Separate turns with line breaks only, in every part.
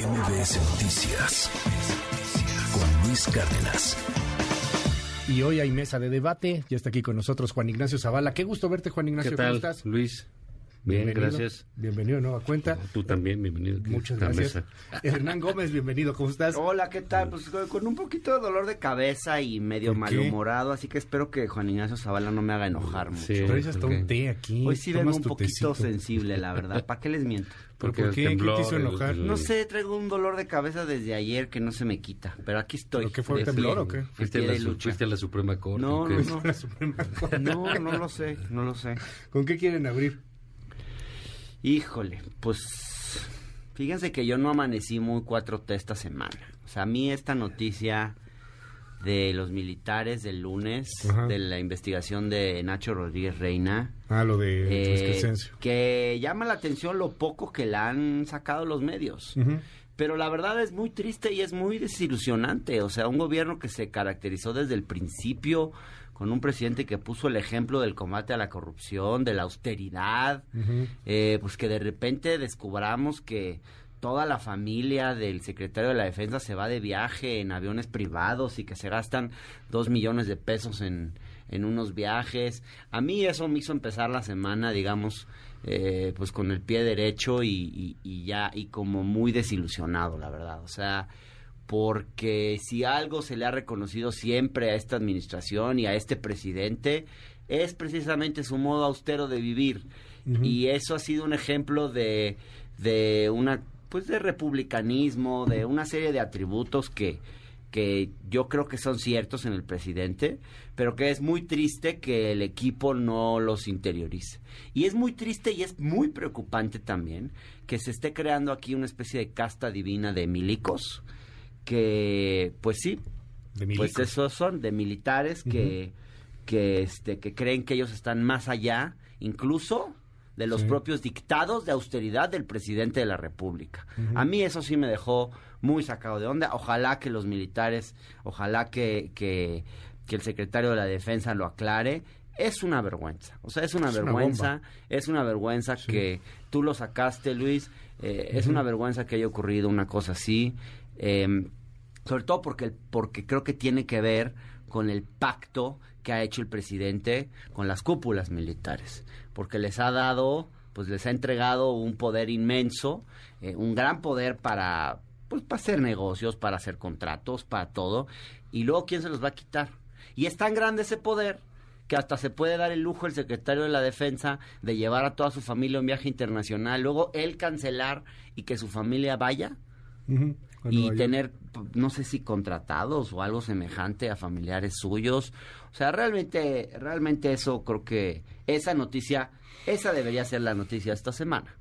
MBS Noticias con Luis Cárdenas.
Y hoy hay mesa de debate. Ya está aquí con nosotros Juan Ignacio Zavala. Qué gusto verte, Juan Ignacio.
¿Qué tal,
¿Cómo estás?
Luis? Bien,
Bienvenido.
gracias.
Bienvenido a Nueva Cuenta.
Tú también, bienvenido. aquí
Muchas gracias.
mesa.
Hernán Gómez, bienvenido. ¿Cómo estás?
Hola, ¿qué tal? Pues con- un poquito de dolor de cabeza y medio malhumorado, así que espero que Juan Ignacio Zavala no me haga enojar mucho.
Sí.
Traes hasta
¿por
un
qué?
té aquí.
Hoy sí vengo un poquito
tecito.
sensible, la verdad. ¿Para qué les miento?
¿Pero
Porque
por qué?
el
¿Qué te hizo
el-
enojar?
el-
No sé, traigo un dolor de cabeza desde ayer que no se me quita, pero aquí estoy.
¿Pero qué fue,
de
temblor o qué?
¿Fuiste a, la, fuiste a Suprema Corte?
No, no, no. No, no lo sé, no lo sé.
¿Con qué quieren abrir?
Híjole, pues fíjense que yo no amanecí muy 4T esta semana. O sea, a mí esta noticia de los militares del lunes,
Ajá.
de la investigación de Nacho Rodríguez Reina,
Ah, lo de
eh, que llama la atención lo poco que la han sacado los medios. Pero la verdad es muy triste y es muy desilusionante. O sea, un gobierno que se caracterizó desde el principio con un presidente que puso el ejemplo del combate a la corrupción, de la austeridad, eh, pues que de repente descubramos que toda la familia del secretario de la defensa se va de viaje en aviones privados y que se gastan dos millones de pesos en, en unos viajes. A mí eso me hizo empezar la semana, digamos, eh, pues con el pie derecho y, y- y ya, y como muy desilusionado, la verdad. O sea, porque si algo se le ha reconocido siempre a esta administración y a este presidente, es precisamente su modo austero de vivir. Y eso ha sido un ejemplo de, de una pues de republicanismo, de una serie de atributos que, que yo creo que son ciertos en el presidente, pero que es muy triste que el equipo no los interiorice. Y es muy triste y es muy preocupante también que se esté creando aquí una especie de casta divina de milicos, que pues sí,
De
pues esos son de militares que, que, este, que creen que ellos están más allá, incluso de los
Sí.
propios dictados de austeridad del presidente de la República. A mí eso sí me dejó muy sacado de onda. Ojalá que los militares, ojalá que, que, que el secretario de la Defensa lo aclare. Es una vergüenza, o sea, es una
Es
vergüenza, es una vergüenza
Sí.
que tú lo sacaste, Luis, eh, es una vergüenza que haya ocurrido una cosa así. Eh, sobre todo porque, porque creo que tiene que ver con el pacto que ha hecho el presidente con las cúpulas militares, porque les ha dado, pues les ha entregado un poder inmenso, eh, un gran poder para, pues para hacer negocios, para hacer contratos, para todo, y luego quién se los va a quitar. Y es tan grande ese poder que hasta se puede dar el lujo el secretario de la defensa de llevar a toda su familia a un viaje internacional, luego él cancelar y que su familia vaya y
vaya-
tener, no sé si contratados o algo semejante a familiares suyos. O sea, realmente, realmente eso creo que esa noticia, esa debería ser la noticia esta semana.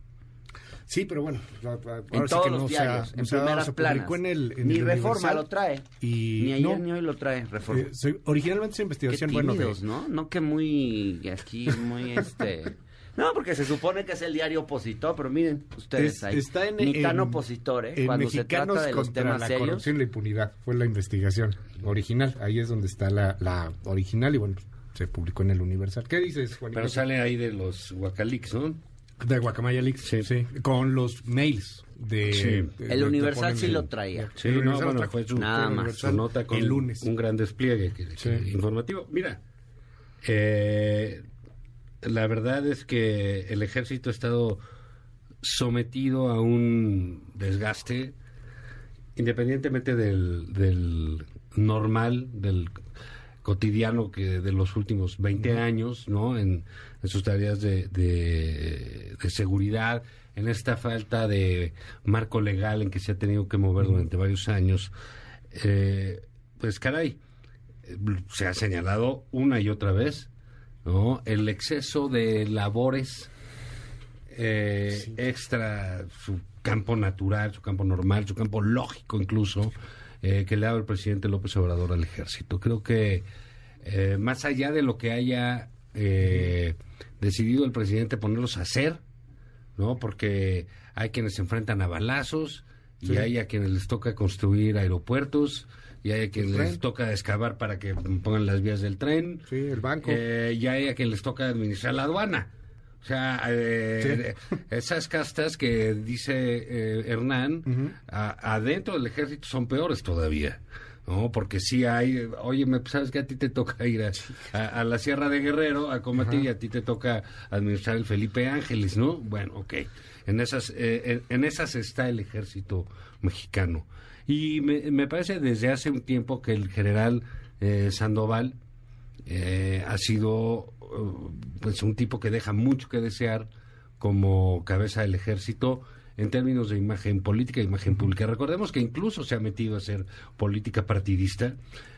Sí, pero bueno. la- la- ahora
En
sí
todos
que
los
no
diarios,
no
en
dado,
primeras
se
planas.
publicó en el, en
ni
el
Reforma
Universal.
lo trae.
Y
ni ayer
no,
ni hoy lo trae Reforma.
eh, se- originalmente esa
Qué
investigación, bueno, de-
tímidos, ¿no? No que muy aquí, muy este... No, porque se supone que es el diario opositor, pero miren ustedes
Es-
ahí.
está en,
Ni tan opositor, ¿eh? Cuando se
Mexicanos
trata de los
contra
temas
la
serios.
corrupción y la impunidad. Fue la investigación original. Ahí es donde está la, la original y bueno, pues, se publicó en el Universal. ¿Qué dices, Juan?
Pero sale ahí de los Guacalix, ¿no?
De Guacamaya Leaks, sí.
Sí.
Con los mails de...
Sí.
de-
El
de-
Universal sí lo traía.
Sí,
El
no, bueno, fue su,
Nada más.
Universal
su nota con
el lunes.
un gran despliegue que- que-
Sí.
informativo. Mira, eh, la verdad es que el ejército ha estado sometido a un desgaste independientemente del, del normal, del cotidiano que de los últimos 20 años, ¿no? En, en sus tareas de, de, de seguridad, en esta falta de marco legal en que se ha tenido que mover durante varios años. Eh, pues caray, se ha señalado una y otra vez, ¿no? El exceso de labores eh, extra su campo natural, su campo normal, su campo lógico incluso, eh, que le ha dado el presidente López Obrador al ejército. Creo que eh, más allá de lo que haya eh, decidido el presidente ponerlos a hacer, ¿no? Porque hay quienes se enfrentan a balazos y hay a quienes les toca construir aeropuertos y hay a quienes les toca excavar para que pongan las vías del tren
Sí, el banco.
eh, y hay a quienes les toca administrar la aduana. O sea, eh, esas castas que dice eh, Hernán, a- adentro del ejército son peores todavía. ¿no? Porque sí hay, oye, sabes que a ti te toca ir a, a- a la Sierra de Guerrero a combatir y a ti te toca administrar el Felipe Ángeles, ¿no? Bueno, ok. En esas, eh, en, en esas está el ejército mexicano. Y me, me parece desde hace un tiempo que el general eh, Sandoval eh, ha sido eh, pues un tipo que deja mucho que desear como cabeza del ejército en términos de imagen política, imagen pública. Recordemos que incluso se ha metido a hacer política partidista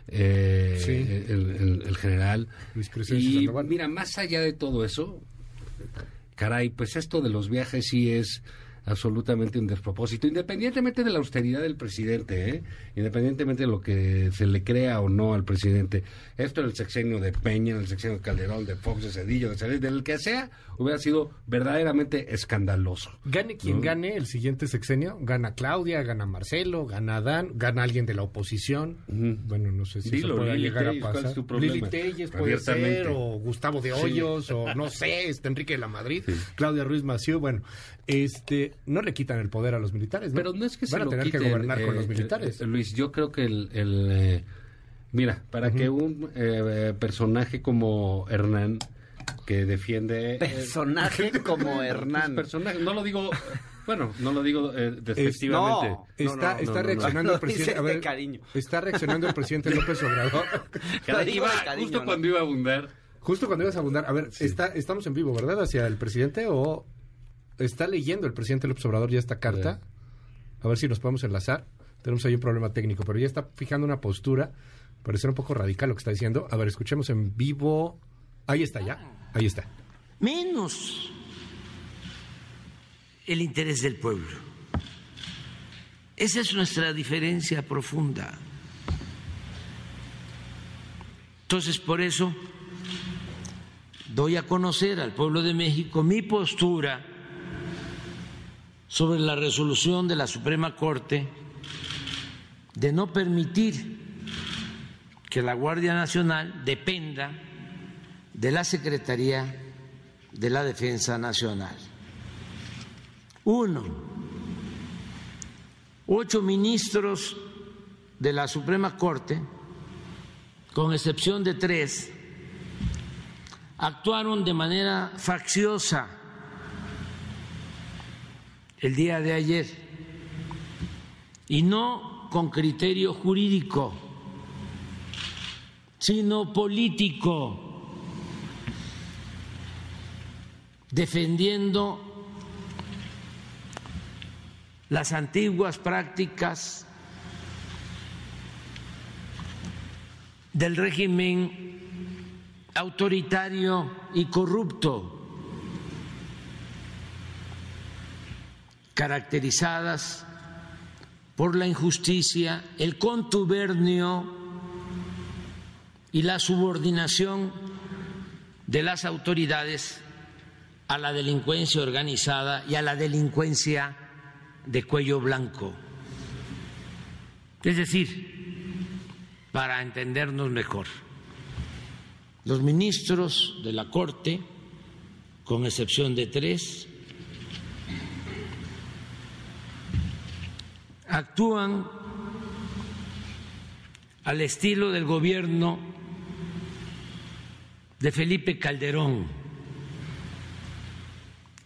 eh,
Sí.
el, el- el general.
Luis
y mira, más allá de todo eso, caray, pues esto de los viajes sí es absolutamente un despropósito, independientemente de la austeridad del presidente, ¿eh? independientemente de lo que se le crea o no al presidente. Esto en el sexenio de Peña, en el sexenio de Calderón, de Fox, de Cedillo, de Cedillo, del que sea, hubiera sido verdaderamente escandaloso.
Gane quien
¿no?
gane el siguiente sexenio, gana Claudia, gana Marcelo, gana Adán, gana alguien de la oposición. Bueno, no sé si
Dilo,
eso pueda
Lili
llegar a
Telles, ¿cuál
pasar. Lili Telles puede ser, o Gustavo de Hoyos, o no sé, este Enrique de la Madrid, Claudia Ruiz Massieu. Bueno, este, no le quitan el poder a los militares, ¿no?
Pero no es que
Van
se
a
lo
tener que gobernar con
eh,
los militares.
eh, Luis, yo creo que el... el, eh, mira, para que un eh, personaje como Hernán, que defiende... eh,
Personaje como Hernán.
personaje, no lo digo... Bueno, no lo digo eh, despectivamente.
no.
Está,
no,
está
no,
reaccionando
no.
el presidente. A ver,
cariño.
Está reaccionando el presidente López Obrador.
De cariño,
justo
¿no?
cuando iba a abundar.
Justo cuando ibas a abundar. A ver, está, estamos en vivo, ¿verdad? Hacia el presidente o está leyendo el presidente López Obrador ya esta carta. A ver si nos podemos enlazar. Tenemos ahí un problema técnico, pero ya está fijando una postura. Parece un poco radical lo que está diciendo. A ver, escuchemos en vivo. Ahí está ya. Ahí está.
menos el interés del pueblo. Esa es nuestra diferencia profunda. Entonces, por eso doy a conocer al pueblo de México mi postura sobre la resolución de la Suprema Corte de no permitir que la Guardia Nacional dependa de la Secretaría de la Defensa Nacional. Uno, ocho ministros de la Suprema Corte, con excepción de tres, actuaron de manera facciosa el día de ayer y no con criterio jurídico, sino político. defendiendo las antiguas prácticas del régimen autoritario y corrupto, caracterizadas por la injusticia, el contubernio y la subordinación de las autoridades a la delincuencia organizada y a la delincuencia de cuello blanco. Es decir, para entendernos mejor, los ministros de la Corte, con excepción de tres, actúan al estilo del gobierno de Felipe Calderón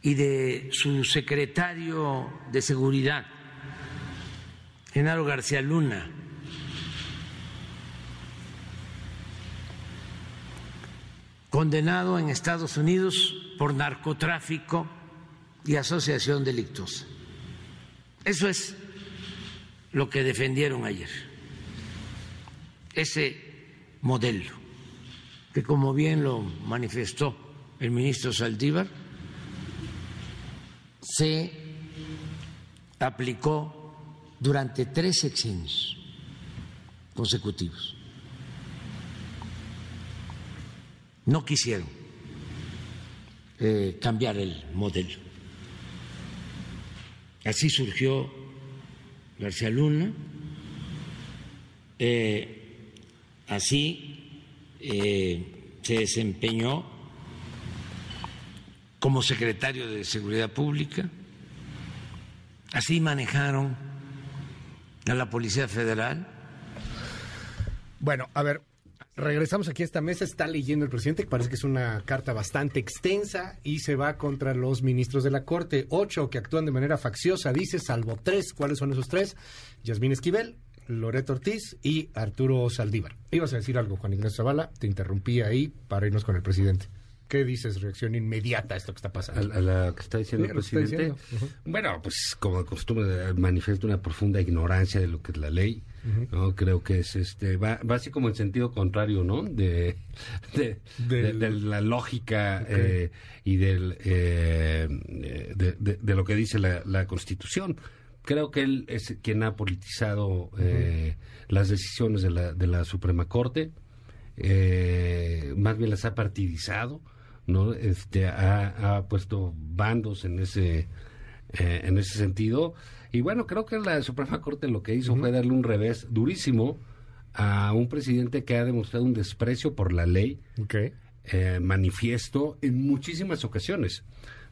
y de su secretario de Seguridad, Genaro García Luna. condenado en Estados Unidos por narcotráfico y asociación delictuosa. Eso es lo que defendieron ayer, ese modelo, que como bien lo manifestó el ministro Saldívar, se aplicó durante tres sexenios consecutivos. No quisieron eh, cambiar el modelo. Así surgió García Luna, eh, así eh, se desempeñó como secretario de Seguridad Pública. Así manejaron a la Policía Federal.
Bueno, a ver, regresamos aquí a esta mesa. Está leyendo el presidente, parece que es una carta bastante extensa y se va contra los ministros de la Corte. Ocho que actúan de manera facciosa, dice, salvo tres. ¿Cuáles son esos tres? Yasmín Esquivel, Loreto Ortiz y Arturo Saldívar. Ibas a decir algo, Juan Ignacio Zavala, te interrumpí ahí para irnos con el presidente. ¿Qué dices? Reacción inmediata a esto que está pasando.
A, a la que está diciendo
Sí,
el
que
presidente.
diciendo.
Bueno, pues como de costumbre, manifiesta una profunda ignorancia de lo que es la ley. ¿No? Creo que es este va, va así como en sentido contrario, ¿no? De, de,
Del-
de- de la lógica eh, y del eh, de, de- lo que dice la, la Constitución. Creo que él es quien ha politizado eh, las decisiones de la, de la Suprema Corte eh, más bien las ha partidizado, ¿no? Este, ha, ha puesto bandos en ese, eh, en ese sentido. Y bueno, creo que la Suprema Corte lo que hizo fue darle un revés durísimo a un presidente que ha demostrado un desprecio por la ley
Ok.
eh, manifiesto en muchísimas ocasiones.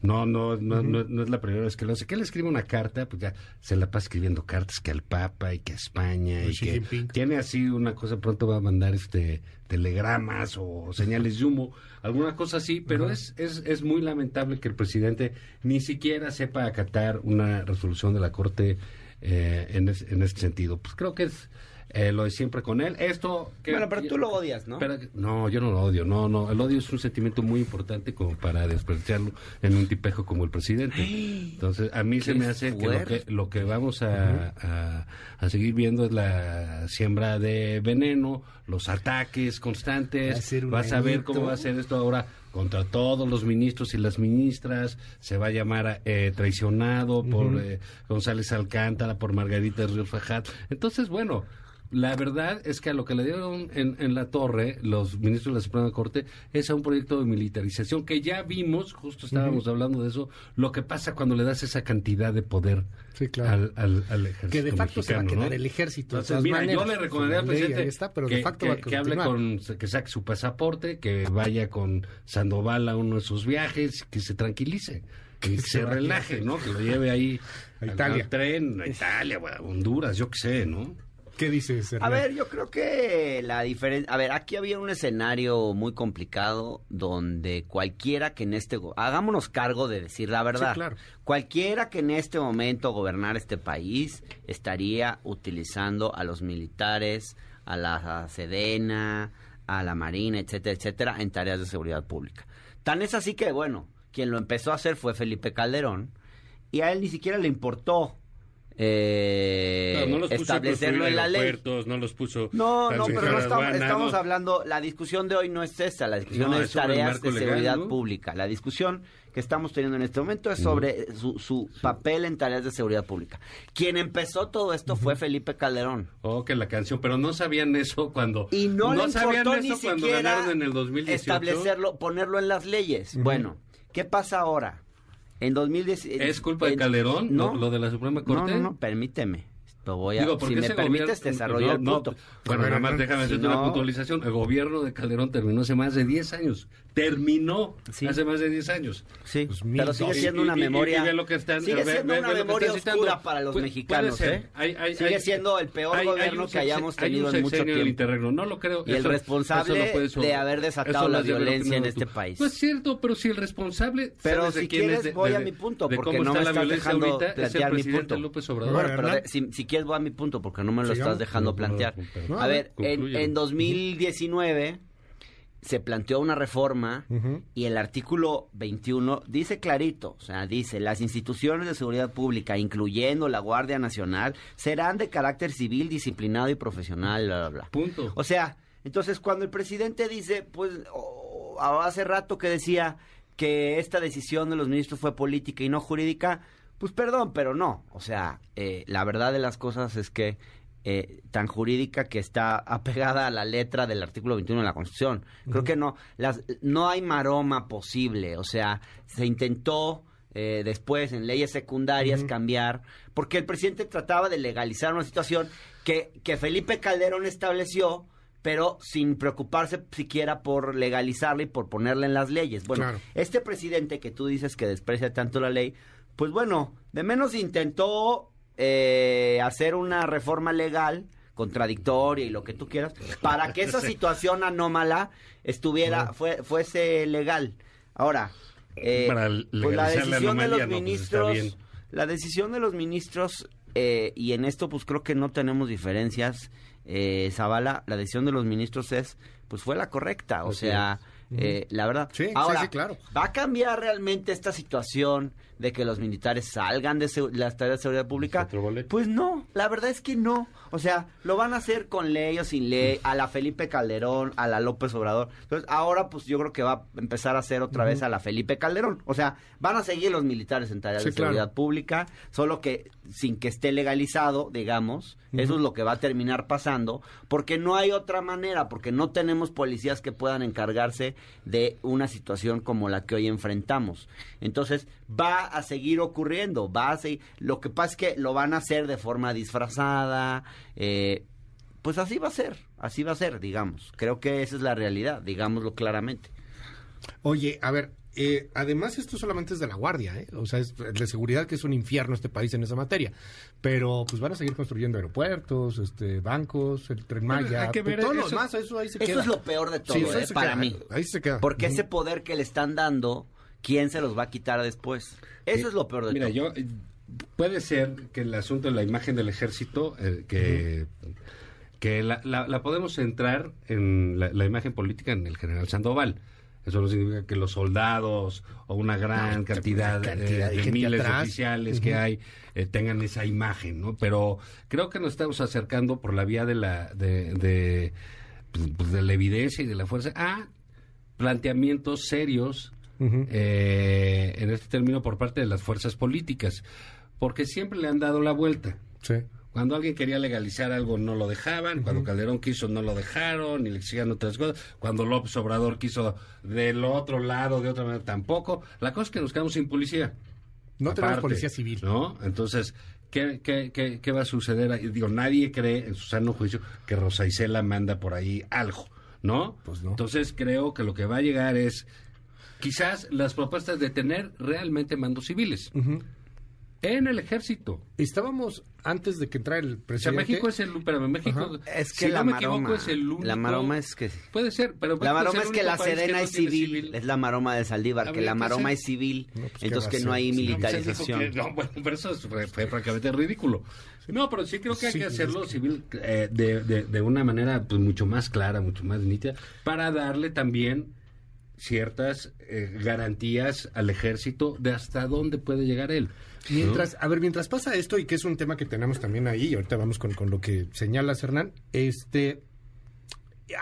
No, no, no, no, no es la primera vez que lo hace. Que él escribe una carta, pues ya se la pasa escribiendo cartas que al Papa y que a España
A
y
Xi
que
Jinping.
tiene así una cosa, pronto va a mandar este telegramas o señales de humo, alguna cosa así, pero es, es, es muy lamentable que el presidente ni siquiera sepa acatar una resolución de la Corte eh, en, es- en este sentido. Pues creo que es eh, lo de siempre con él. Esto... que-
Bueno, pero tú lo odias, ¿no?
pero- no, yo no lo odio, no, no. El odio es un sentimiento muy importante como para desperdiciarlo en un tipejo como el presidente. Entonces, a mí se
¡Qué
me hace que lo, que lo que vamos a, a- a seguir viendo es la siembra de veneno, los ataques
Va a
constantes.
ser un
Vas a ver cómo va a ser esto ahora contra todos los ministros y las ministras. Se va a llamar eh, traicionado por eh, González Alcántara, por Margarita Ríos Fajat. Entonces, bueno. La verdad es que a lo que le dieron en, en la torre los ministros de la Suprema Corte es a un proyecto de militarización que ya vimos, justo estábamos hablando de eso, lo que pasa cuando le das esa cantidad de poder
Sí, claro.
al, al, al ejército
Que de facto se va a quedar
¿no?
el ejército. de
Entonces,
todas
mira,
maneras.
yo le recomendaría al presidente
ahí está, pero
que,
de facto
que-
va a
que hable con, que saque su pasaporte, que vaya con Sandoval a uno de sus viajes, que se tranquilice, que
se
relaje, ¿no? Que lo lleve ahí
A
al-
Italia.
al tren, a Italia, a Honduras, yo qué sé, ¿no?
¿Qué dices,
A
Hernán?
ver, yo creo que la diferencia... A ver, aquí había un escenario muy complicado donde cualquiera que en este... Hagámonos cargo de decir la verdad.
Sí, claro.
Cualquiera que en este momento gobernara este país estaría utilizando a los militares, a la Sedena, a la Marina, etcétera, etcétera, en tareas de seguridad pública. Tan es así que, bueno, quien lo empezó a hacer fue Felipe Calderón y a él ni siquiera le importó eh,
no los puso a
establecerlo en la ley.
no los puso
No, no, pero no estamos, estamos
no.
hablando, la discusión de hoy no es esta, la discusión
No,
es tareas de
legal,
seguridad
¿no?
pública. La discusión que estamos teniendo en este momento es sobre su, su papel en tareas de seguridad pública. Quien empezó todo esto fue Felipe Calderón.
Oh, que la canción, pero no sabían eso cuando...
Y no, le
sabían eso
ni
cuando
siquiera
ganaron en el 2018.
establecerlo, ponerlo en las leyes. Bueno, ¿qué pasa ahora? En 2010...
¿Es culpa de
en-
Calderón
No,
lo, lo de la Suprema
no,
Corte?
no, no, permíteme. Lo voy a,
Digo,
si me permites,
gobierno-
desarrollo
no,
el
no,
punto.
bueno,
A ver,
nada más déjame
si
hacerte una
no-
puntualización. El gobierno de Calderón terminó hace más de 10 años. Terminó
Sí.
hace más de 10 años.
Sí,
Pues,
pero sigue siendo
Y-
una
y-
memoria.
y ve lo que están-
sigue siendo
ve-
una
ve
memoria
citando.
oscura para los
Pu-
mexicanos. ¿eh?
Hay- hay-
sigue
hay-
siendo el peor gobierno que hayamos tenido en mucho tiempo.
interregno. No lo creo.
Y el
Eso-
responsable
eso
de haber desatado la violencia en este país.
No es cierto, pero si el responsable.
Pero
¿sabes de
si quieres
de-
voy
de-
a mi punto, porque no me estás dejando
el
plantear mi punto.
Bueno,
pero si, quieres voy a mi punto, porque no me lo estás dejando plantear. a ver, en 2019 se planteó una reforma y el artículo 21 dice clarito, o sea, dice, las instituciones de seguridad pública, incluyendo la Guardia Nacional, serán de carácter civil, disciplinado y profesional, bla, bla, bla.
Punto.
O sea, entonces cuando el presidente dice, pues oh, hace rato que decía que esta decisión de los ministros fue política y no jurídica, pues perdón, pero no. O sea, eh, la verdad de las cosas es que eh, tan jurídica que está apegada a la letra del artículo 21 de la Constitución. Creo que no, las, no hay maroma posible. O sea, se intentó eh, después en leyes secundarias cambiar, porque el presidente trataba de legalizar una situación que, que Felipe Calderón estableció pero sin preocuparse siquiera por legalizarla y por ponerla en las leyes. Bueno,
Claro.
este presidente que tú dices que desprecia tanto la ley, pues bueno, de menos intentó eh, hacer una reforma legal contradictoria y lo que tú quieras para que esa situación anómala estuviera fue, fuese legal. Ahora, eh,
Para
pues la decisión de los
no, pues
ministros, la decisión de los ministros eh, y en esto pues creo que no tenemos diferencias, eh, Zavala, la decisión de los ministros es pues fue la correcta, o
Así
sea, eh, la verdad.
Sí, sí,
Ahora,
sí, claro.
¿va a cambiar realmente esta situación de que los militares salgan de las tareas de seguridad pública? Pues no, la verdad es que no. O sea, lo van a hacer con ley o sin ley, a la Felipe Calderón, a la López Obrador. Entonces, ahora pues yo creo que va a empezar a hacer otra vez a la Felipe Calderón. O sea, van a seguir los militares en tareas
Sí,
de
claro.
seguridad pública, solo que sin que esté legalizado, digamos, eso es lo que va a terminar pasando, porque no hay otra manera, porque no tenemos policías que puedan encargarse de una situación como la que hoy enfrentamos. Entonces, va a seguir ocurriendo, va a seguir, lo que pasa es que lo van a hacer de forma disfrazada, eh, pues así va a ser, así va a ser, digamos. Creo que esa es la realidad, digámoslo claramente.
Oye, a ver, eh, además esto solamente es de la Guardia, ¿eh? O sea, es de seguridad que es un infierno este país en esa materia. Pero pues van a seguir construyendo aeropuertos, este, bancos, el Tren Maya,
hay que ver
todo lo
eso.
demás, eso ahí se
Eso
queda.
es lo peor de todo,
Sí,
eh, para
queda,
mí.
Ahí se queda.
Porque ese poder que le están dando, ¿quién se los va a quitar después? Eso
Eh,
es lo peor de
Mira,
todo.
yo eh, puede ser que el asunto de la imagen del ejército, eh, que, que la, la- la podemos centrar en la, la imagen política en el general Sandoval. Eso no significa que los soldados o una gran
No,
cantidad,
una
eh,
cantidad de
miles de oficiales que hay eh, tengan esa imagen, ¿no? Pero creo que nos estamos acercando por la vía de la de, de, pues, pues, de la evidencia y de la fuerza a planteamientos serios Eh, en este término por parte de las fuerzas políticas, porque siempre le han dado la vuelta.
Sí.
Cuando alguien quería legalizar algo no lo dejaban, cuando Calderón quiso no lo dejaron y le exigían otras cosas, cuando López Obrador quiso del otro lado, de otra manera tampoco. La cosa es que nos quedamos sin policía.
No tenemos policía civil.
¿No? Entonces, ¿qué, qué, qué, qué va a suceder? ahí? Digo, nadie cree en su sano juicio que Rosa Isela manda por ahí algo, ¿no?
Pues no.
Entonces, creo que lo que va a llegar es quizás las propuestas de tener realmente mandos civiles en el ejército.
Estábamos antes de que entrara el
O sea,
presidente.
México es el... Pero México...
Es que
si
la
no me
maroma,
equivoco, es el único...
la maroma es que...
Puede ser, pero...
La maroma es que la
no
es civil, es la maroma de Saldívar, que la maroma es civil,
No, pues, ¿qué
entonces que no hay
pues,
militarización.
que- no, bueno, pero eso fue, fue francamente ridículo. No, pero sí creo que hay
Sí,
que hacerlo
es que-
civil eh, de, de, de una manera pues mucho más clara, mucho más nítida, para darle también ciertas eh, garantías al ejército de hasta dónde puede llegar él.
Mientras, a ver, mientras pasa esto, y que es un tema que tenemos también ahí, y ahorita vamos con, con lo que señalas, Hernán, este,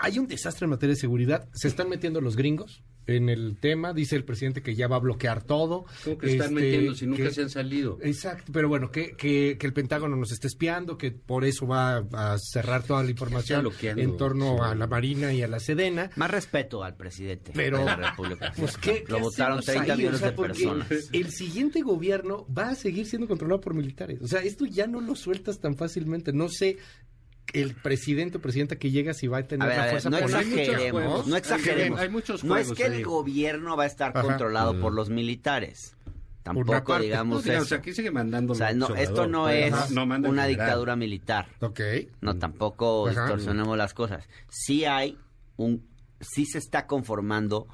hay un desastre en materia de seguridad, se están metiendo los gringos en el tema, dice el presidente que ya va a bloquear todo.
¿Cómo que están
este,
metiendo si nunca
que-
se han salido?
Exacto, pero bueno, que, que, que el Pentágono nos esté espiando, que por eso va a cerrar toda la información en torno
sí.
a la Marina y a la Sedena.
Más respeto al presidente
Pero-
de la República.
Pues, ¿qué,
Lo
qué
votaron
hacemos
30
ahí?
millones
O sea,
de
porque
personas.
El siguiente gobierno va a seguir siendo controlado por militares. O sea, esto ya no lo sueltas tan fácilmente. No sé el presidente o presidenta que llega si va a tener
A ver,
la
a ver,
fuerza
no exageremos, no exageremos.
hay muchos
no es que el gobierno va a estar
Ajá.
controlado
Mm.
por los militares. Tampoco
parte.
digamos
No, digamos,
eso.
aquí sigue mandando
O sea, no, esto no es
no
una
general.
dictadura militar.
Ok.
No, tampoco
Ajá.
distorsionemos las cosas. Sí hay un, sí se está conformando, o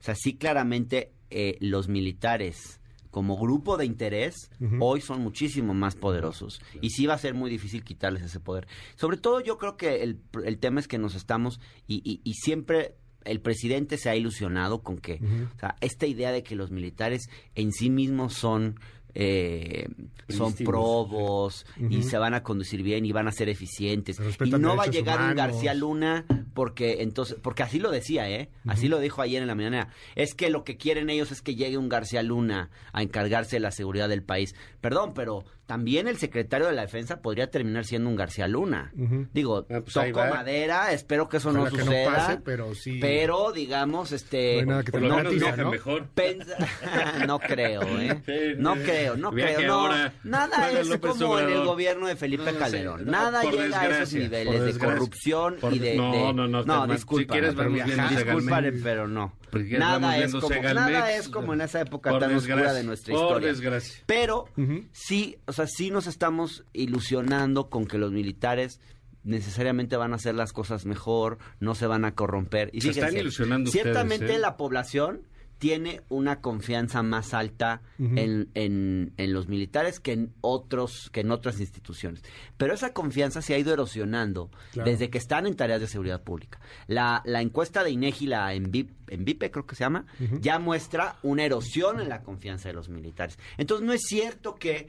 sea, sí claramente eh, los militares como grupo de interés hoy son muchísimo más poderosos. Y sí va a ser muy difícil quitarles ese poder. Sobre todo yo creo que el, el tema es que nos estamos y, y- y siempre el presidente se ha ilusionado con que, o sea, esta idea de que los militares en sí mismos son eh, son probos y se van a conducir bien y van a ser eficientes. Y no va a llegar un. García Luna porque entonces, porque así lo decía, ¿eh? Así lo dijo ayer en la mañana. Es que lo que quieren ellos es que llegue un García Luna a encargarse de la seguridad del país. Perdón, pero también el secretario de la defensa podría terminar siendo un García Luna.
Ujú.
Digo,
Ah, pues
toco madera, espero que eso
Ojalá
no
que no
suceda.
pase, pero sí.
Pero, digamos, este...
No nada que
Por
te
lo
no,
viaja
¿no?
mejor.
No creo, ¿eh?
Sí,
No creo, no creo. No, nada es
López
como en el
Obrador.
gobierno de Felipe
No, no.
Calderón.
No,
Nada
por
llega a esos niveles
por
de corrupción
Por
y de,
no,
de-
no, no,
no,
Telma,
disculpa,
si quieres
pero discúlpame, pero no. Nada es como nada es como en esa época
Por
tan oscura de nuestra
por
historia.
desgracia.
Pero sí, sea, sí nos estamos ilusionando con que los militares necesariamente van a hacer las cosas mejor, no se van a corromper. Y
Se están ilusionando
Ciertamente
ustedes, ¿eh?
la población tiene una confianza más alta en, en- en los militares que en otros que en otras instituciones. Pero esa confianza se ha ido erosionando
Claro.
desde que están en tareas de seguridad pública. La, la encuesta de INEGI, la Envip- Envipe creo que se llama, ya muestra una erosión en la confianza de los militares. Entonces no es cierto que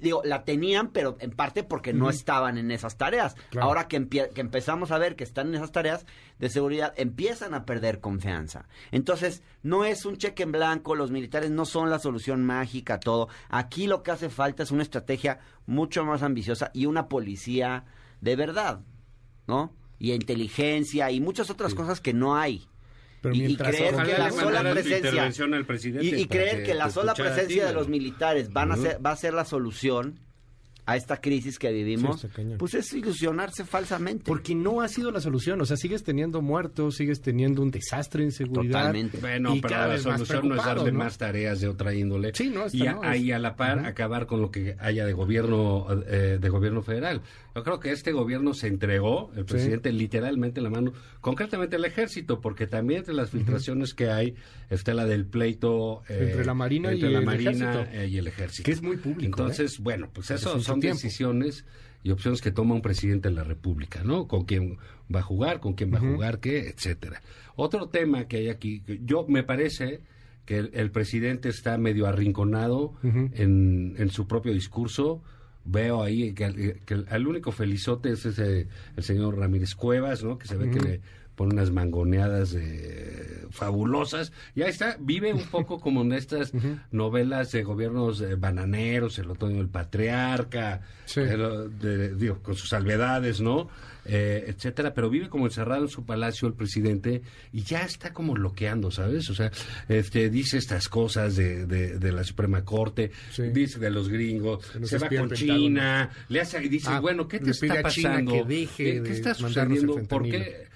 digo, la tenían, pero en parte porque no estaban en esas tareas.
Claro.
Ahora que, que empezamos a ver que están en esas tareas de seguridad, empiezan a perder confianza. Entonces, no es un cheque en blanco, los militares no son la solución mágica, a todo. Aquí lo que hace falta es una estrategia mucho más ambiciosa y una policía de verdad, ¿no? Y inteligencia y muchas otras cosas que no hay.
Pero
Y- y
mientras
creer
ojalá
que la sola presencia-
al presidente
Y, y creer que, la sola
ti,
presencia de los militares van a ser, va a ser la solución a esta crisis que vivimos,
Sí,
pues es ilusionarse falsamente.
Porque no ha sido la solución. O sea, sigues teniendo muertos, sigues teniendo un desastre en seguridad.
Totalmente.
Bueno,
y
pero
cada
la
vez
solución no es darle
¿no?
más tareas de otra índole.
Sí, no,
y a,
no es-
ahí a la par acabar con lo que haya de gobierno eh, de gobierno federal. Yo creo que este gobierno se entregó, el presidente literalmente la mano, concretamente el ejército, porque también entre las filtraciones que hay está la del pleito eh,
Entre la Marina
entre
y
la
el
Marina,
ejército.
eh, y el ejército.
Que es muy público, ¿eh?
Entonces, bueno, pues eso son
tiempo.
decisiones y opciones que toma un presidente de la República, ¿no? Con quién va a jugar, con quién va a jugar, qué, etcétera. Otro tema que hay aquí, yo me parece que el, el presidente está medio arrinconado en, en su propio discurso. Veo ahí que, el, único felizote es ese, el señor Ramírez Cuevas, ¿no? Que se ve que le pone unas mangoneadas eh, fabulosas. Y ahí está, vive un poco como en estas novelas de gobiernos eh, bananeros, el otoño del patriarca,
Sí.
pero de- digo, con sus salvedades, ¿no? Eh, etcétera, pero vive como encerrado en su palacio el presidente y ya está como bloqueando, ¿sabes? O sea, este dice estas cosas de, de, de la Suprema Corte,
Sí.
dice de los gringos, se
se
va con. China, le hace y dice,
Ah,
bueno, ¿qué te está pasando?
que deje
¿Qué, está sucediendo? ¿Por qué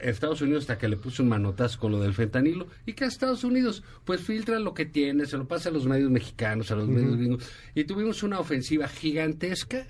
Estados Unidos hasta que le puso un manotazo con lo del fentanilo y que a Estados Unidos pues filtra lo que tiene, se lo pasa a los medios mexicanos, a los medios gringos y tuvimos una ofensiva gigantesca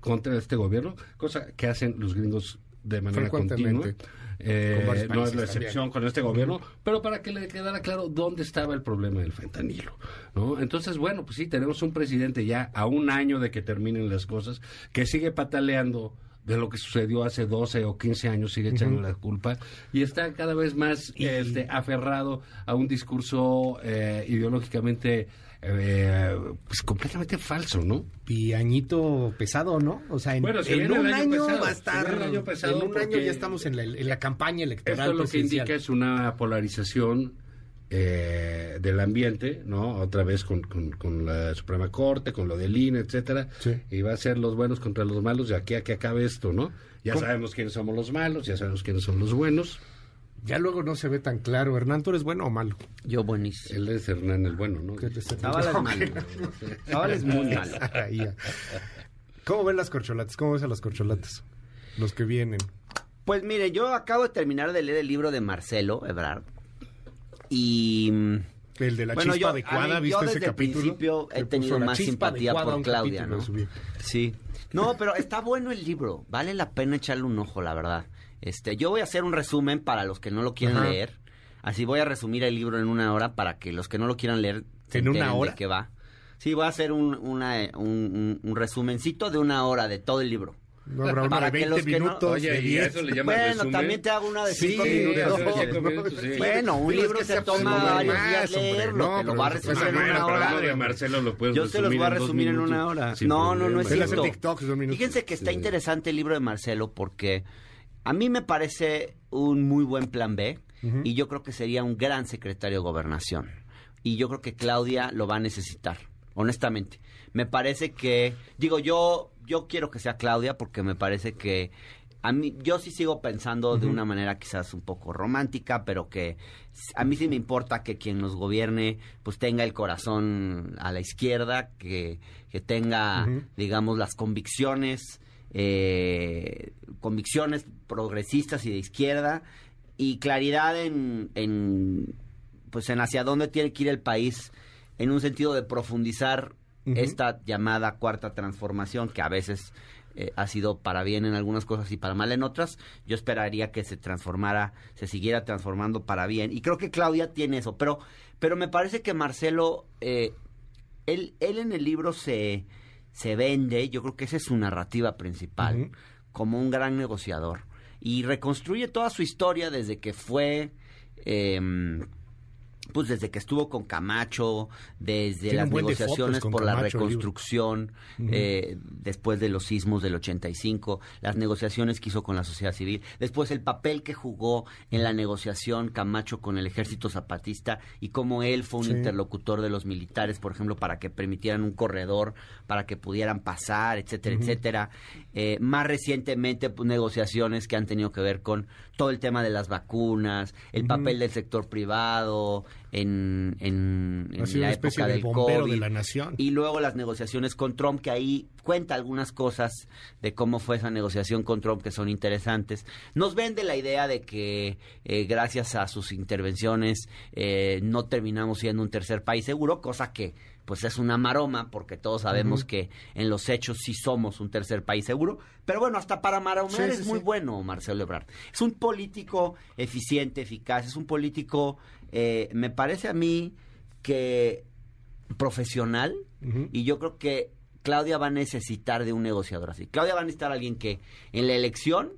contra este gobierno, cosa que hacen los gringos de manera continua. Eh, no es la excepción
también.
con este gobierno, pero para que le quedara claro dónde estaba el problema del fentanilo, ¿no? Entonces, bueno, pues sí, tenemos un presidente ya a un año de que terminen las cosas, que sigue pataleando de lo que sucedió hace 12 o 15 años, sigue echando la culpa y está cada vez más este, aferrado a un discurso eh, ideológicamente eh, pues completamente falso, ¿no?
Y añito pesado, ¿no? O sea, en,
Bueno, se
en un
año pesado,
va a estar.
el año pesado
en un año ya estamos en la, en la campaña electoral.
Esto lo que indica es una polarización eh, del ambiente, ¿no? Otra vez con, con- con la Suprema Corte, con lo del INE, etcétera.
Sí.
Y va a ser los buenos contra los malos de aquí a que acabe esto, ¿no? Ya
¿Cómo?
sabemos quiénes somos los malos, ya sabemos quiénes son los buenos.
Ya luego no se ve tan claro. Hernán, ¿tú eres bueno o malo?
Yo buenísimo.
Él es Hernán el bueno, ¿no?
¿Qué te está-
Zavala es malo. Zavala es muy malo.
¿Cómo ven las corcholatas? ¿Cómo ves a las corcholatas? Los que vienen.
Pues mire, yo acabo de terminar de leer el libro de Marcelo Ebrard y mm,
El de la
Bueno,
chispa
yo-
adecuada,
mí,
¿viste
yo
ese
el
capítulo?
principio he tenido más simpatía por Claudia, ¿no? Sí. No, pero está bueno el libro. Vale la pena echarle un ojo, la verdad. Este, yo voy a hacer un resumen para los que no lo quieran
Ajá.
leer. Así voy a resumir el libro en una hora para que los que no lo quieran leer se
¿En una hora?
de qué va. Sí, voy a hacer un, una, un, un- un resumencito de una hora de todo el libro.
No habrá
Para
de
que
20
los que no-
minutos,
Oye,
de
¿y
10.
a eso le llaman
Bueno,
resumen?
también te hago una de
Sí,
cinco
de
minutos.
minutos, sí.
Bueno, un
es
libro
que
se toma varios
más,
días leerlo,
No,
te lo va a resumir en una hora.
Marcelo lo puedes
Yo se los voy a resumir en una hora. No, no, no es cierto. Fíjense que está
Sí.
interesante el libro de Marcelo porque a mí me parece un muy buen plan B y yo creo que sería un gran secretario de gobernación. Y yo creo que Claudia lo va a necesitar. honestamente. Me parece que, digo, yo, yo quiero que sea Claudia porque me parece que a mí, yo sí sigo pensando de una manera quizás un poco romántica, pero que a mí sí me importa que quien nos gobierne pues tenga el corazón a la izquierda, que, que tenga, digamos, las convicciones, eh, convicciones progresistas y de izquierda y claridad en, en, pues en hacia dónde tiene que ir el país en un sentido de profundizar esta llamada cuarta transformación que a veces eh, ha sido para bien en algunas cosas y para mal en otras. Yo esperaría que se transformara, se siguiera transformando para bien. Y creo que Claudia tiene eso. Pero, pero me parece que Marcelo, eh, él, él en el libro se, se vende, yo creo que esa es su narrativa principal, como un gran negociador. Y reconstruye toda su historia desde que fue... Eh, pues desde que estuvo con Camacho, desde las negociaciones por la reconstrucción eh, después de los sismos del 85, las negociaciones que hizo con la sociedad civil, después el papel que jugó en la negociación Camacho con el ejército zapatista y cómo él fue un interlocutor de los militares, por ejemplo, para que permitieran un corredor, para que pudieran pasar, etcétera, etcétera. Eh, más recientemente, pues, negociaciones que han tenido que ver con todo el tema de las vacunas, el papel del sector privado, en, en, la época del COVID.
De la nación.
Y luego las negociaciones con Trump, que ahí cuenta algunas cosas de cómo fue esa negociación con Trump que son interesantes. Nos vende la idea de que eh, gracias a sus intervenciones eh, no terminamos siendo un tercer país seguro, cosa que pues es una maroma, porque todos sabemos que en los hechos sí somos un tercer país seguro. Pero bueno, hasta para maromar es muy bueno Marcelo Ebrard. Es un político eficiente, eficaz, es un político, eh, me parece a mí que profesional, y yo creo que Claudia va a necesitar de un negociador así. Claudia va a necesitar a alguien que en la elección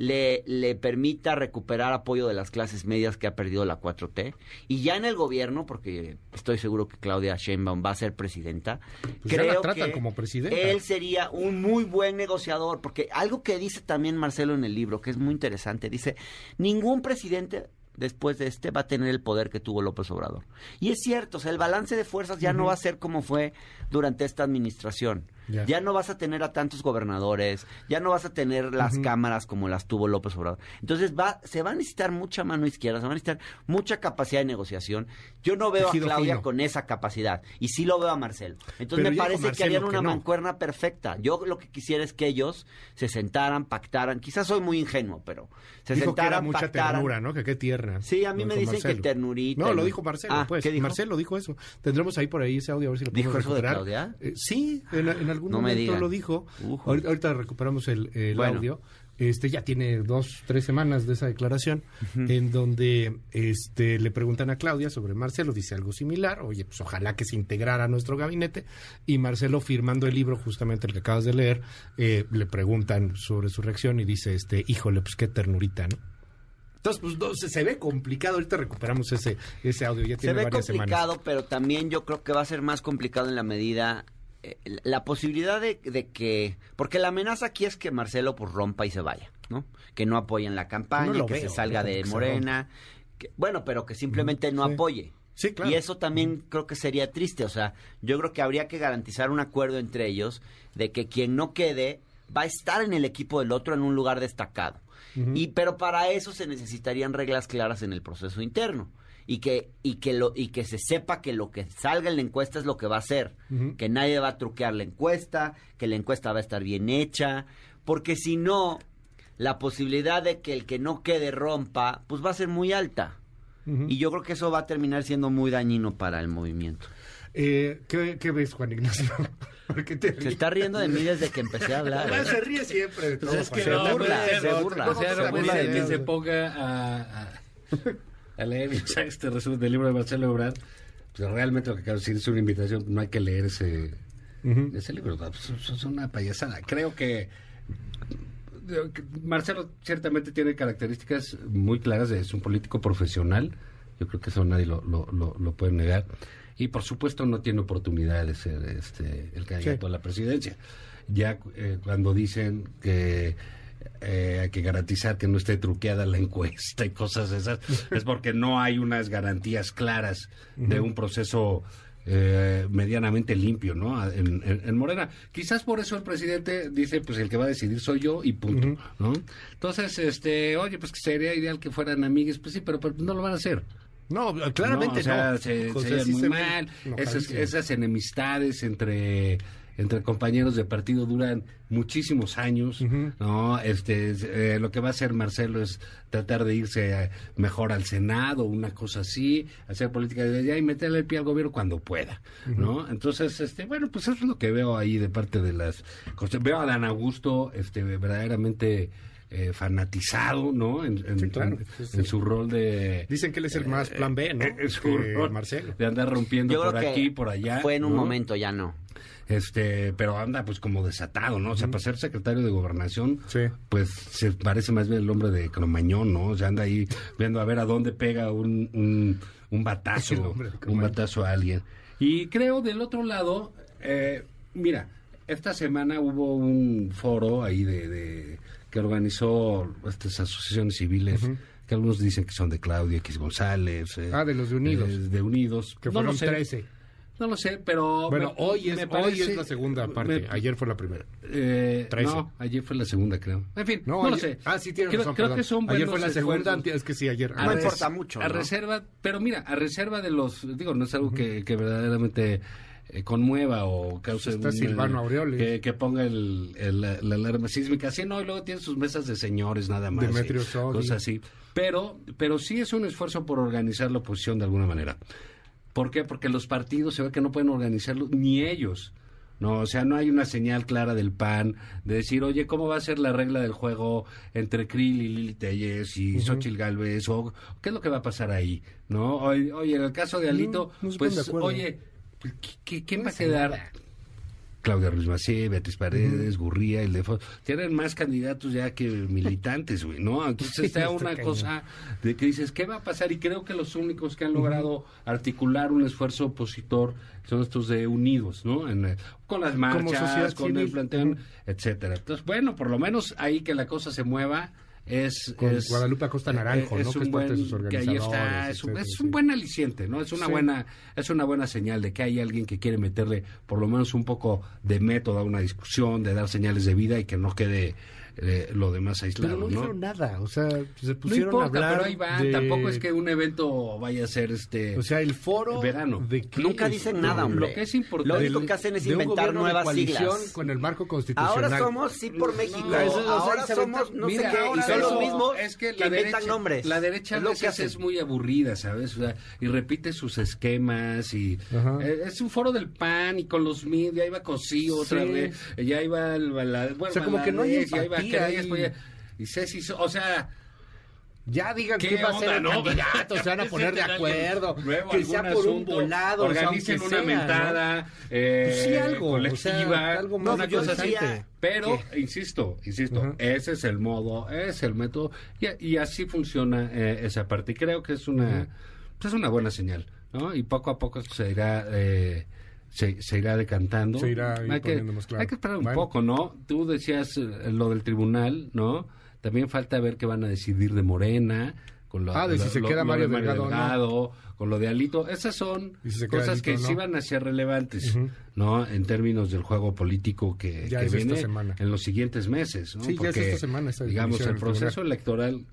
le, le permita recuperar apoyo de las clases medias que ha perdido la 4T. Y ya en el gobierno, porque estoy seguro que Claudia Sheinbaum va a ser presidenta,
pues creo que como presidenta.
él sería un muy buen negociador, porque algo que dice también Marcelo en el libro, que es muy interesante, dice, ningún presidente después de este va a tener el poder que tuvo López Obrador. Y es cierto, o sea, el balance de fuerzas ya no va a ser como fue durante esta administración. Ya no vas a tener a tantos gobernadores, ya no vas a tener las cámaras como las tuvo López Obrador. Entonces va, se va a necesitar mucha mano izquierda, se va a necesitar mucha capacidad de negociación. Yo no veo a Claudia con esa capacidad y sí lo veo a Marcelo. Entonces me parece que harían una mancuerna perfecta. Yo lo que quisiera es que ellos se sentaran, pactaran. Quizás soy muy ingenuo, pero se sentaran,
mucha ternura, ¿no? Que qué tierna.
Sí, a mí me dicen que ternurita.
No, lo dijo Marcelo, ah, pues. Marcelo dijo eso. Tendremos ahí por ahí ese audio a ver si lo podemos
¿Dijo eso de Claudia?
Eh, sí, en, en algún no momento lo dijo. Ahorita, recuperamos el, audio. Este ya tiene dos, tres semanas de esa declaración, en donde este le preguntan a Claudia sobre Marcelo, dice algo similar, oye, pues ojalá que se integrara a nuestro gabinete, y Marcelo firmando el libro, justamente el que acabas de leer, eh, le preguntan sobre su reacción y dice, este, híjole, pues qué ternurita, ¿no? Entonces, pues se ve complicado. Ahorita recuperamos ese, ese audio. Ya tiene
se
ve
complicado, pero también yo creo que va a ser más complicado en la medida la posibilidad de, que, porque la amenaza aquí es que Marcelo pues rompa y se vaya, ¿no? Que no apoye en la campaña, que se salga de Morena, bueno, pero que simplemente no apoye.
Sí, claro.
Y eso también creo que sería triste, o sea, yo creo que habría que garantizar un acuerdo entre ellos de que quien no quede va a estar en el equipo del otro en un lugar destacado. Y pero para eso se necesitarían reglas claras en el proceso interno y que y que lo y que se sepa que lo que salga en la encuesta es lo que va a ser, que nadie va a truquear la encuesta, que la encuesta va a estar bien hecha, porque si no la posibilidad de que el que no quede rompa, pues va a ser muy alta. Y yo creo que eso va a terminar siendo muy dañino para el movimiento.
Eh, ¿qué, ves, Juan Ignacio?
se está riendo de mí desde que empecé a hablar.
Se ríe siempre.
se, burla, se, burla, se burla. de que se ponga a a leer este resumen del libro de Marcelo Ebrard, pues realmente lo que acabo de decir es una invitación, no hay que leer ese, ese libro, pues, es una payasada. Creo que Marcelo ciertamente tiene características muy claras es un político profesional, yo creo que eso nadie lo, lo, lo, puede negar, y por supuesto no tiene oportunidad de ser este, el candidato a la presidencia. Ya eh, cuando dicen que eh, hay que garantizar que no esté truqueada la encuesta y cosas esas, es porque no hay unas garantías claras de un proceso eh, medianamente limpio, ¿no? En, en- en Morena. Quizás por eso el presidente dice, pues el que va a decidir soy yo y punto, ¿no? Entonces, este, oye, pues que sería ideal que fueran amigues, pues sí, pero, pero no lo van a hacer.
No, claramente
o sea,
no.
se,
O
se
sea, sí
muy
se ven
mal. Esas enemistades entre entre compañeros de partido duran muchísimos años, ¿no? Este, es, eh, lo que va a hacer Marcelo es tratar de irse eh, mejor al Senado, una cosa así, hacer política de allá y meterle el pie al gobierno cuando pueda, ¿no? Entonces, este, bueno, pues eso es lo que veo ahí de parte de las cosas. Veo a Dan Augusto, este, verdaderamente eh, fanatizado, ¿no? En, en-
Sí, claro.
en-
Sí, sí.
en su rol de
Dicen que él es el más plan B, ¿no?
eh, es
Que
un rol
Marcelo.
De andar rompiendo
Yo
por
creo que
aquí, por allá.
fue en un
¿no?
momento, ya no.
Este, pero anda pues como desatado, ¿no? O sea, para ser secretario de gobernación,
Sí.
pues se parece más bien el hombre de Cromañón, ¿no? O sea, anda ahí viendo a ver a dónde pega un, un, un batazo, un batazo a alguien. Y creo del otro lado, eh, mira, esta semana hubo un foro ahí de, de- que organizó estas asociaciones civiles, que algunos dicen que son de Claudio X González. eh,
Ah, de los de Unidos.
eh, de Unidos.
Que
No
fueron
sé.
13.
No lo sé, pero...
Bueno,
me-
hoy es,
me
hoy es la segunda parte.
me-
Ayer fue la primera.
eh,
13.
No, ayer fue la segunda, creo. En fin,
No,
no, lo sé.
Ah, sí, tienes
creo,
razón.
creo que son
Ayer
buenos
fue la segunda.
esfuerzos.
Es que sí, ayer.
A
No
res-
importa mucho,
A
¿no?
reserva, pero mira, a reserva de los, digo, no es algo que, que verdaderamente eh, conmueva o cause
Está
un,
Silvano
eh,
Aureoles.
que, que ponga el, el- la, la alarma sísmica. Sí, no, y luego tiene sus mesas de señores nada más.
Demetrio Sodi.
Cosas así. Pero, pero sí es un esfuerzo por organizar la oposición de alguna manera. ¿Por qué? Porque los partidos se ve que no pueden organizarlo ni ellos. No, o sea, no hay una señal clara del PAN de decir, oye, ¿cómo va a ser la regla del juego entre Krill y Lili Telles y Xochitl Galvez? O, ¿Qué es lo que va a pasar ahí? ¿No? Oye, en el caso de Alito,
no
pues, oye, ¿qui- qui- ¿quién va a quedar? Claudia Ruiz Macé, Beatriz Paredes, Gurría, el de tienen más candidatos ya que militantes, güey, ¿no? Entonces está
Está
una
cañón.
cosa de que dices, ¿qué va a pasar? Y creo que los únicos que han logrado articular un esfuerzo opositor son estos de Unidos, ¿no? En, eh, con las marchas, con el planteón,
Ujú.
etcétera. Entonces, bueno, por lo menos ahí que la cosa se mueva es...
Con
es-
Guadalupe Acosta Naranjo,
eh,
¿no?
es
Que
un
es parte de
buen-
sus
que ahí está,
organizadores,
es un, es buen aliciente, ¿no? Es una
Sí.
buena es una buena señal de que hay alguien que quiere meterle por lo menos un poco de método a una discusión, de dar señales de vida y que no quede eh, lo demás aislado,
Pero no
¿no?
nada. O sea, se
No
pusieron
importa,
a hablar.
pero ahí van.
de-
Tampoco es que un evento vaya a ser este.
O sea, el foro.
Verano.
De qué?
Nunca dicen nada, hombre.
Lo que es importante-
Lo único que hacen es inventar
de
nuevas siglas.
Con el marco constitucional.
Ahora somos sí por México.
No, eso, o sea,
ahora somos no
Mira,
sé qué. Y
ahora
son los mismos
es que,
que
la
inventan
derecha,
nombres.
La derecha
Es lo que
veces
hacen.
es muy aburrida, ¿sabes? O sea, y repite sus esquemas y eh, es un foro del PAN y con los MID, ya iba Cosío otra
Sí.
vez, ya iba el bala- bueno,
O sea, como que no hay
Valadez, ya iba
empatía Ahí.
y Ceci, o sea,
Ya digan
¿Qué
quién va a ser el
no?
candidato, se van a poner de acuerdo,
nuevo,
que sea por un volado, o sea,
organicen una
sea, ¿no?
mentada, eh,
Pues sí, algo, o
colectiva,
sea, algo más
una cosa así.
interesante.
Pero, insisto, insisto, ese es el modo, es el método, y, y así funciona eh, esa parte. Y creo que es una, pues es una buena señal, ¿no? Y poco a poco se irá... eh, se, se irá decantando.
Se irá ahí
hay, que,
poniendo más claro.
hay que esperar un
Bueno.
poco, ¿no? Tú decías eh, lo del tribunal, ¿no? También falta ver qué van a decidir de Morena, con lo,
Ah, de si se
lo-
queda Mario
de
Delgado no.
Con lo de Alito. Esas son
si
cosas
Alito
que
no.
sí van a ser relevantes. ¿no? En términos del juego político que,
es
viene en los siguientes meses, ¿no?
Sí, ya es esta semana esta
digamos, el proceso electoral,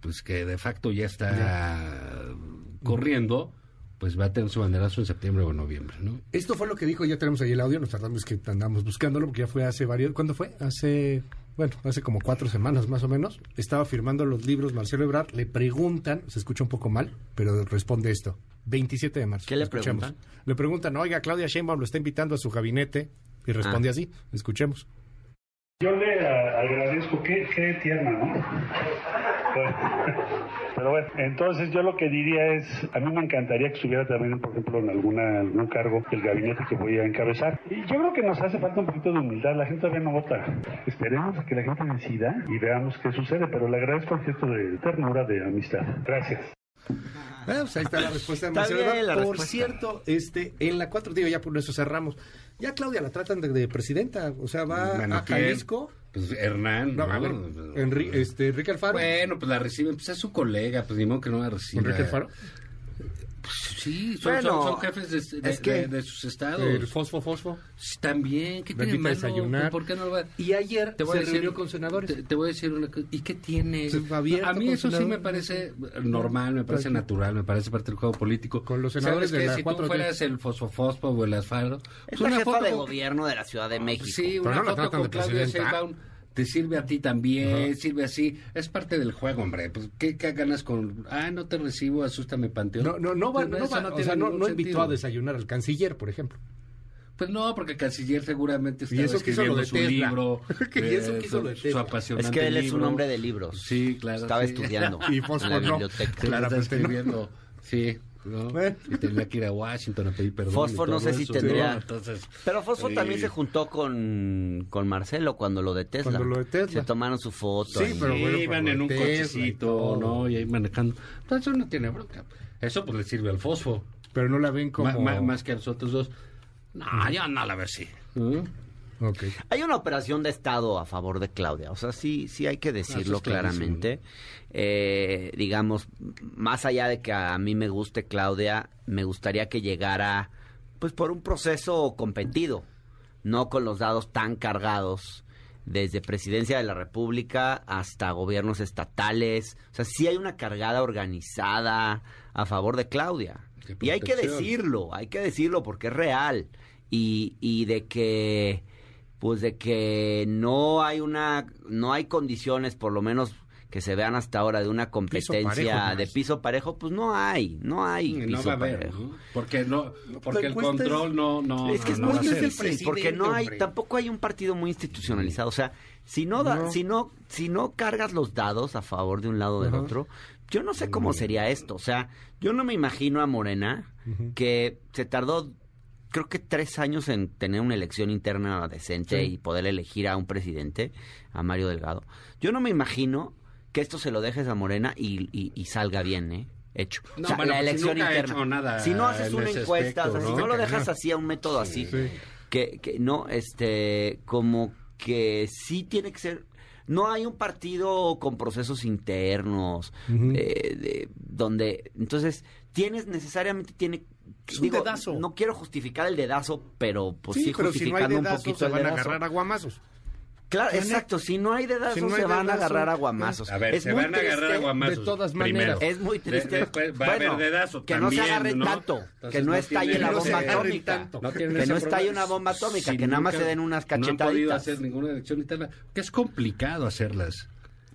pues que de facto ya está corriendo, pues va a tener su banderazo en septiembre o noviembre, ¿no?
Esto fue lo que dijo, ya tenemos ahí el audio, nos tardamos que andamos buscándolo porque ya fue hace varios, ¿cuándo fue? Hace, bueno, hace como cuatro semanas más o menos. Estaba firmando los libros Marcelo Ebrard, le preguntan, se escucha un poco mal, pero responde esto. 27 de marzo.
¿Qué le preguntan?
Le preguntan, oiga, Claudia Sheinbaum lo está invitando a su gabinete y responde
Ah.
así. Escuchemos.
Yo le agradezco, qué, qué tierna, ¿no? Pero bueno, entonces yo lo que diría es, a mí me encantaría que estuviera también, por ejemplo, en alguna, algún cargo del gabinete que voy a encabezar. Y yo creo que nos hace falta un poquito de humildad, la gente todavía no vota. Esperemos a que la gente decida y veamos qué sucede, pero le agradezco el gesto de ternura, de amistad. Gracias.
Ah, pues ahí está la respuesta de
Está
Marcelo
bien
Ebrard.
la
Por
respuesta.
cierto, este, en la 4, digo, ya por eso cerramos. Ya Claudia la tratan de, de presidenta, o sea, va
Bueno,
a. Jalisco.
Pues Hernán,
No,
¿no?
a ver, Enri- este, Enrique Alfaro.
Bueno, pues la reciben, pues es su colega, pues ni modo que no la reciba.
¿Enrique Alfaro?
Sí, son,
Bueno,
son- son jefes de, de-
es que-
de- de sus estados.
El fosfo, fosfo.
También, ¿qué tiene malo?
desayunar.
¿Por qué no lo va
Y ayer
Te voy
se
a decir-
reunió con senadores.
Te, te voy a decir una cosa. ¿Y qué tiene?
Pues, abierto
a mí eso sí me parece normal, me parece
Tranquilo.
natural, me parece parte del juego político.
Con los senadores
¿Sabes
de
qué?
la
Si
4T.
tú fueras el fosfofosfo o el asfalto...
Es
pues
la
una
jefa
foto
de
con-
gobierno de la Ciudad de México.
Sí,
Pero
una
no
foto con
de
Claudia
presidenta.
Sheinbaum te sirve a ti también,
Ajá.
sirve así. Es parte del juego, hombre. Pues, ¿qué, qué ganas con...? Ah, no te recibo, asústame panteón.
No, no, no, va, no, va- o
tiene
sea, no, no invitó a desayunar al canciller, por ejemplo.
Pues no, porque el canciller seguramente
lo
escribiendo
de
su libro.
Y eso hizo lo de
su,
Tesla.
su apasionante
Es que él es un hombre de libros.
Sí, claro.
Estaba
sí.
estudiando
Y
en
fósforo
la
no.
biblioteca.
Está
no.
escribiendo. Sí. ¿No?
Bueno.
Y tenía que ir a Washington a pedir perdón. y
Fósforo no sé si tendría-
¿no? Entonces,
Pero Fosfo
sí.
también se juntó con, con Marcelo cuando lo de Tesla.
Cuando lo de Tesla.
Se tomaron su foto.
Sí, pero bueno,
iban en un
y
cochecito,
todo.
¿no? Y ahí manejando. Entonces eso no tiene bronca. Eso pues le sirve al fosfo.
Pero no la ven como...
Más que a los otros dos. No, yo no la veo así. ¿Mm?
Hay una operación de Estado a favor de Claudia, o sea, sí, sí hay que
Ah,
decirlo claramente. Eh, digamos, más allá de que a mí me guste Claudia, me gustaría que llegara, pues, por un proceso competido, no con los dados tan cargados desde presidencia de la República hasta gobiernos estatales. O sea, sí hay una cargada organizada a favor de Claudia. Y hay que decirlo, hay que decirlo porque es real. Y, y de que, pues de que no hay una, no hay condiciones, por lo menos que se vean hasta ahora, de una competencia
parejo
de piso parejo, pues no hay, no hay
Y
piso
no va a haber,
parejo.
¿no? Porque, no, porque el
cuesta es-
control no, no,
es que
no,
es
no
muy difícil porque no hay
hombre.
tampoco hay un partido muy institucionalizado o sea si no, da,
No.
si no si no cargas los dados a favor de un lado o del otro yo no sé cómo sería esto o sea yo no me imagino a Morena que se tardó creo que tres años en tener una elección interna decente
Sí.
y poder elegir a un presidente a Mario Delgado yo no me imagino que esto se lo dejes a Morena y, y- y salga bien eh hecho
No,
o sea,
bueno,
la
pues si
elección
ha
interna
hecho nada
si no haces una encuesta o sea, si
¿no?
lo dejas así a un método así
Sí.
que, que no, este, como que sí tiene que ser, no hay un partido con procesos internos, eh, de- donde, entonces, tienes necesariamente, tiene,
Es un
digo,
dedazo.
no quiero justificar el dedazo, pero pues sí,
sí, pero si no hay
justificando un
dedazos,
poquito
se
el
van a
dedazo.
agarrar a guamazos.
Claro, exacto, si no hay dedazos,
Si no hay
se van a
dedazo,
agarrar a
eh.
guamazos.
A ver,
es
se
muy
van a agarrar a
triste,
guamazos.
de todas
primero.
maneras.
Es muy
De-
triste.
después va a
Bueno,
haber dedazo
que no se agarren
¿no?
tanto,
Entonces
que no,
no
estalle la bomba atómica,
tanto.
No tienen
que no estalle una bomba atómica,
Si
que nada más se den unas
No han podido
cachetaditas.
hacer ninguna elección interna. Que es complicado hacerlas.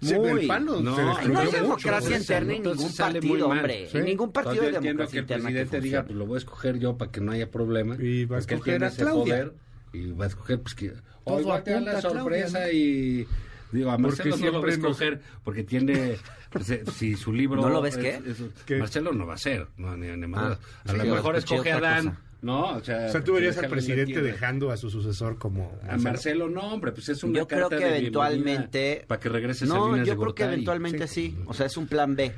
Sí,
Muy.
el PAN lo-
No,
se
No hay
mucho.
democracia interna en ningún partido, hombre.
Sí.
En ningún partido de democracia
que el
interna que
presidente diga, pues lo voy a escoger yo para que no haya problema.
Y va a
porque él
escoger
tiene
a Claudia.
poder y va a escoger, pues que...
Todo
O igual te da
apunta
la
a Claudia,
sorpresa
¿no?
y... Digo, a
Porque
Marcelo no lo va a escoger porque tiene... pues, eh, si su libro...
¿No lo ves
es-
qué?
es-
¿Qué?
Marcelo no va a ser. No, ni, ni.
Ah,
a
sí,
lo mejor escoge a Dan,
cosa.
¿No? O sea,
O sea, tú verías al presidente dejando a su sucesor como...
A Marcelo no, hombre, pues es una
Yo creo que
de
eventualmente...
para que regrese
No,
Salinas
yo
de
creo que eventualmente sí. O sea, es un plan B.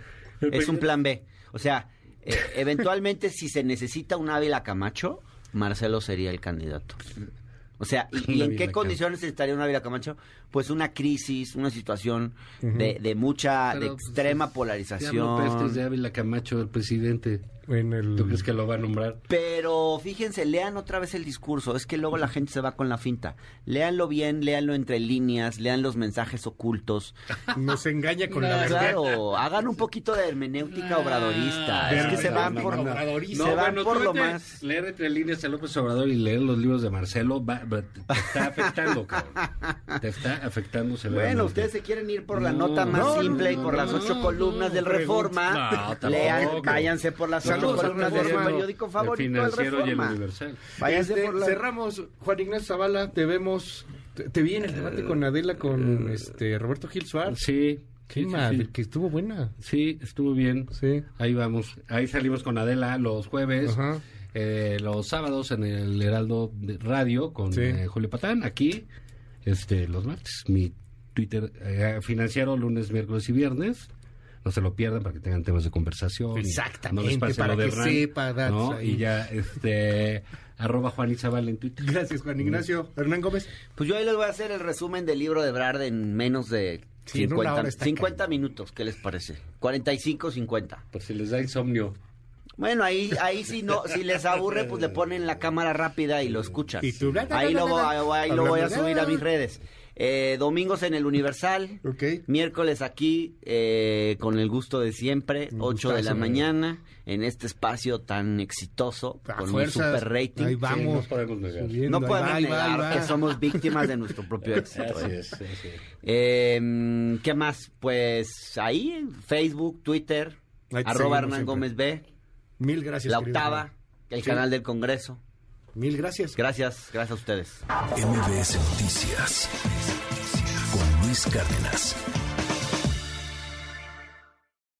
Es un plan B. O sea, eh, eventualmente si se necesita un Ávila Camacho, Marcelo sería el candidato. O sea, ¿y, en qué condiciones estaría un Ávila Camacho? Pues una crisis, una situación de, de mucha, de
Pero, pues,
extrema
Diablo
polarización.
pestes de Ávila Camacho, el presidente.
En el...
¿Tú crees que lo va a nombrar?
Pero fíjense, lean otra vez el discurso. Es que luego la gente se va con la finta. Léanlo bien, léanlo entre líneas, lean los mensajes ocultos.
Nos engaña con la verdad.
Claro, hagan un poquito de hermenéutica obradorista.
Ah,
es que se van
no,
por,
no, obradorista.
se van
bueno,
por
tú
lo
vete,
más.
Leer entre líneas a López Obrador y leer los libros de Marcelo va- va- te está afectando, cabrón. Te está afectando severamente.
Bueno, ustedes se quieren ir por la
No,
nota más
no,
simple y
no,
por las ocho
no,
columnas del Reforma. Lean, váyanse por las ocho columnas del periódico
El
favorito del
financiero y el universal.
Váyanse
Este,
por la...
Cerramos, Juan Ignacio Zavala, te vemos, te, te vi en el debate con Adela, con este Roberto Gil Suárez.
Sí.
Qué
sí,
madre,
sí.
que estuvo buena.
Sí, estuvo bien.
Sí.
Ahí vamos. Ahí salimos con Adela los jueves.
Ajá.
eh, los sábados en el Heraldo de Radio con
Sí.
eh, Julio Patán. Aquí, este, los martes. Mi Twitter eh, financiero, lunes, miércoles y viernes. No se lo pierdan para que tengan temas de conversación.
Exactamente,
No les pase
para
lo de
que
Ran,
sepa,
¿no? Y ya, este, arroba Juan Izabal en Twitter.
Gracias, Juan Ignacio. Hernán Gómez.
Pues yo ahí les voy a hacer el resumen del libro de Brad en menos de
Sí, en una
50,
hora está
50
cañón.
minutos. ¿Qué les parece? 45, 50.
Por si les da insomnio.
Bueno, ahí, ahí si no, si les aburre, pues le ponen la cámara rápida y lo escuchan.
Y tú,
ahí lo, ahí lo voy a subir a mis redes. Eh, domingos en el Universal. Miércoles aquí, eh, con el gusto de siempre,
Un
8 de la mañana, en este espacio tan exitoso,
A
con
fuerzas,
un super rating.
Ahí vamos.
no podemos negar.
subiendo,
No
ahí
podemos
va, ahí va,
negar
ahí va.
que somos víctimas de nuestro propio éxito.
Así
¿eh?
es, así es.
Eh, ¿Qué más? Pues ahí, Facebook, Twitter, arroba Hernán
siempre.
Gómez B,
Mil gracias.
la octava, el
Sí.
canal del Congreso.
Mil gracias.
Gracias, gracias a ustedes.
MBS Noticias con Luis Cárdenas.